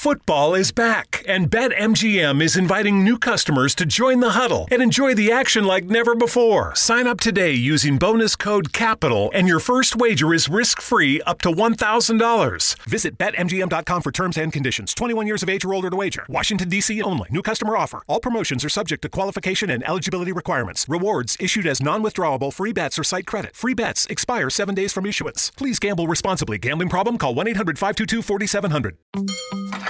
Football is back, and BetMGM is inviting new customers to join the huddle and enjoy the action like never before. Sign up today using bonus code CAPITAL, and your first wager is risk free up to $1,000. Visit BetMGM.com for terms and conditions. 21 years of age or older to wager. Washington, D.C. only. New customer offer. All promotions are subject to qualification and eligibility requirements. Rewards issued as non withdrawable free bets or site credit. Free bets expire seven days from issuance. Please gamble responsibly. Gambling problem? Call 1 800 522 4700.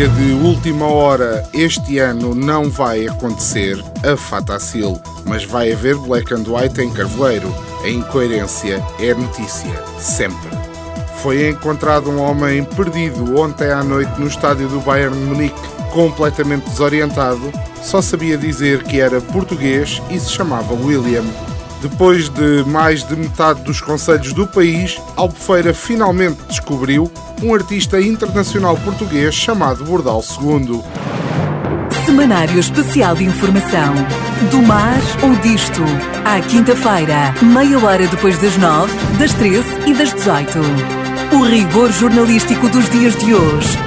Notícia de última hora: este ano não vai acontecer a Fatacil, mas vai haver Black and White em Carvoeiro. A incoerência é notícia, sempre. Foi encontrado um homem perdido ontem à noite no estádio do Bayern Munique, completamente desorientado, só sabia dizer que era português e se chamava William. Depois de mais de metade dos conselhos do país, Albufeira finalmente descobriu um artista internacional português chamado Bordal II. Semanário Especial de Informação. Do mar ou disto. À quinta-feira, meia hora depois das nove, das treze e das dezoito. O rigor jornalístico dos dias de hoje.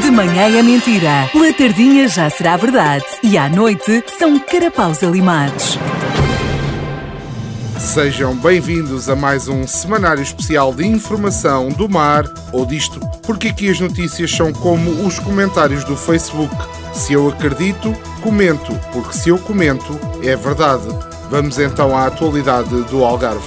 De manhã é mentira, pela tardinha já será verdade e à noite são carapaus alimados. Sejam bem-vindos a mais um semanário especial de informação do mar ou disto, porque aqui as notícias são como os comentários do Facebook. Se eu acredito, comento, porque se eu comento, é verdade. Vamos então à atualidade do Algarve.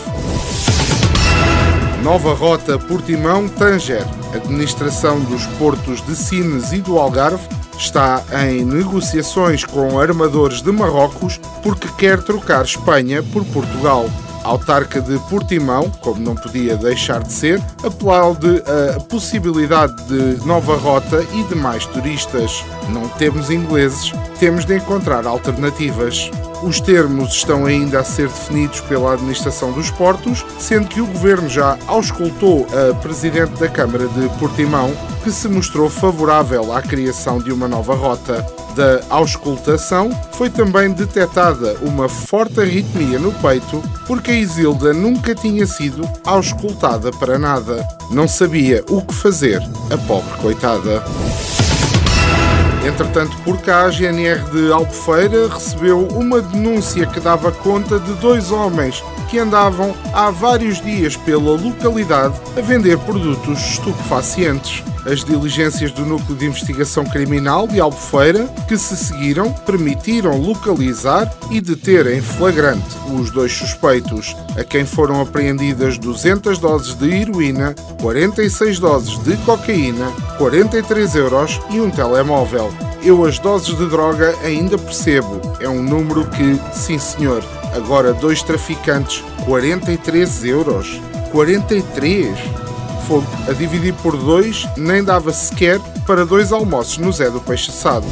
Nova rota Portimão-Tanger. Administração dos portos de Sines e do Algarve está em negociações com armadores de Marrocos porque quer trocar Espanha por Portugal. A autarca de Portimão, como não podia deixar de ser, aplaude a possibilidade de nova rota e de mais turistas. Não temos ingleses, temos de encontrar alternativas. Os termos estão ainda a ser definidos pela Administração dos Portos, sendo que o Governo já auscultou a Presidente da Câmara de Portimão, que se mostrou favorável à criação de uma nova rota. Da auscultação foi também detectada uma forte arritmia no peito, porque a Isilda nunca tinha sido auscultada para nada. Não sabia o que fazer, a pobre coitada. Entretanto, por cá, a GNR de Albufeira recebeu uma denúncia que dava conta de dois homens que andavam há vários dias pela localidade a vender produtos estupefacientes. As diligências do Núcleo de Investigação Criminal de Albufeira, que se seguiram, permitiram localizar e deter em flagrante os dois suspeitos, a quem foram apreendidas 200 doses de heroína, 46 doses de cocaína, 43 euros e um telemóvel. Eu as doses de droga ainda percebo, é um número que, sim senhor, agora dois traficantes, 43 euros. 43? Fogo, a dividir por dois nem dava sequer para dois almoços no Zé do Peixe Assado.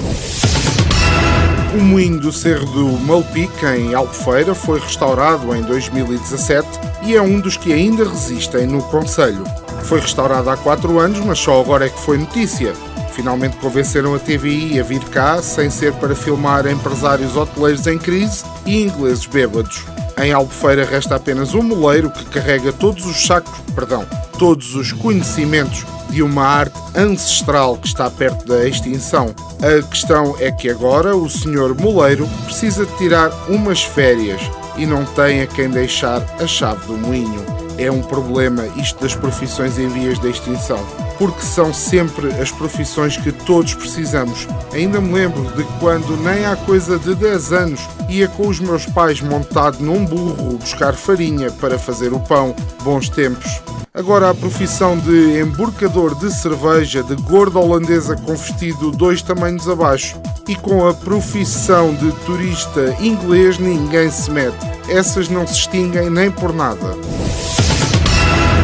O moinho do Cerro do Malpique, em Albufeira, foi restaurado em 2017 e é um dos que ainda resistem no Conselho. Foi restaurado há 4 anos, mas só agora é que foi notícia. Finalmente convenceram a TVI a vir cá, sem ser para filmar empresários hoteleiros em crise e ingleses bêbados. Em Albufeira resta apenas um moleiro que carrega todos os sacos, perdão, todos os conhecimentos de uma arte ancestral que está perto da extinção. A questão é que agora o senhor moleiro precisa tirar umas férias e não tem a quem deixar a chave do moinho. É um problema isto das profissões em vias de extinção, porque são sempre as profissões que todos precisamos. Ainda me lembro de quando, nem há coisa de 10 anos, ia com os meus pais montado num burro buscar farinha para fazer o pão. Bons tempos. Agora a profissão de emborcador de cerveja de gorda holandesa com vestido dois tamanhos abaixo e com a profissão de turista inglês ninguém se mete. Essas não se extinguem nem por nada.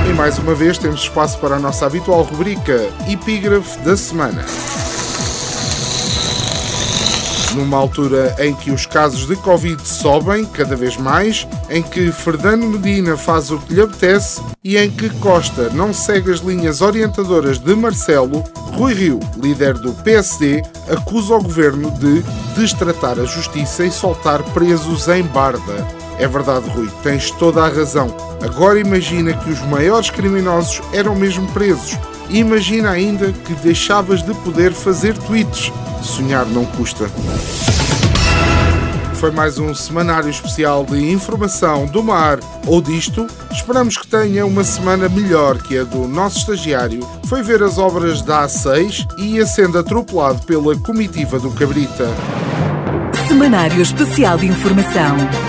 E mais uma vez temos espaço para a nossa habitual rubrica Epígrafe da Semana numa altura em que os casos de Covid sobem cada vez mais, em que Fernando Medina faz o que lhe apetece e em que Costa não segue as linhas orientadoras de Marcelo, Rui Rio, líder do PSD, acusa o governo de destratar a justiça e soltar presos em Barda. É verdade, Rui, tens toda a razão. Agora imagina que os maiores criminosos eram mesmo presos. Imagina ainda que deixavas de poder fazer tweets Sonhar não custa. Foi mais um semanário especial de informação do mar ou disto. Esperamos que tenha uma semana melhor que a do nosso estagiário. Foi ver as obras da A6 e ia sendo atropelado pela comitiva do Cabrita. Semanário Especial de Informação.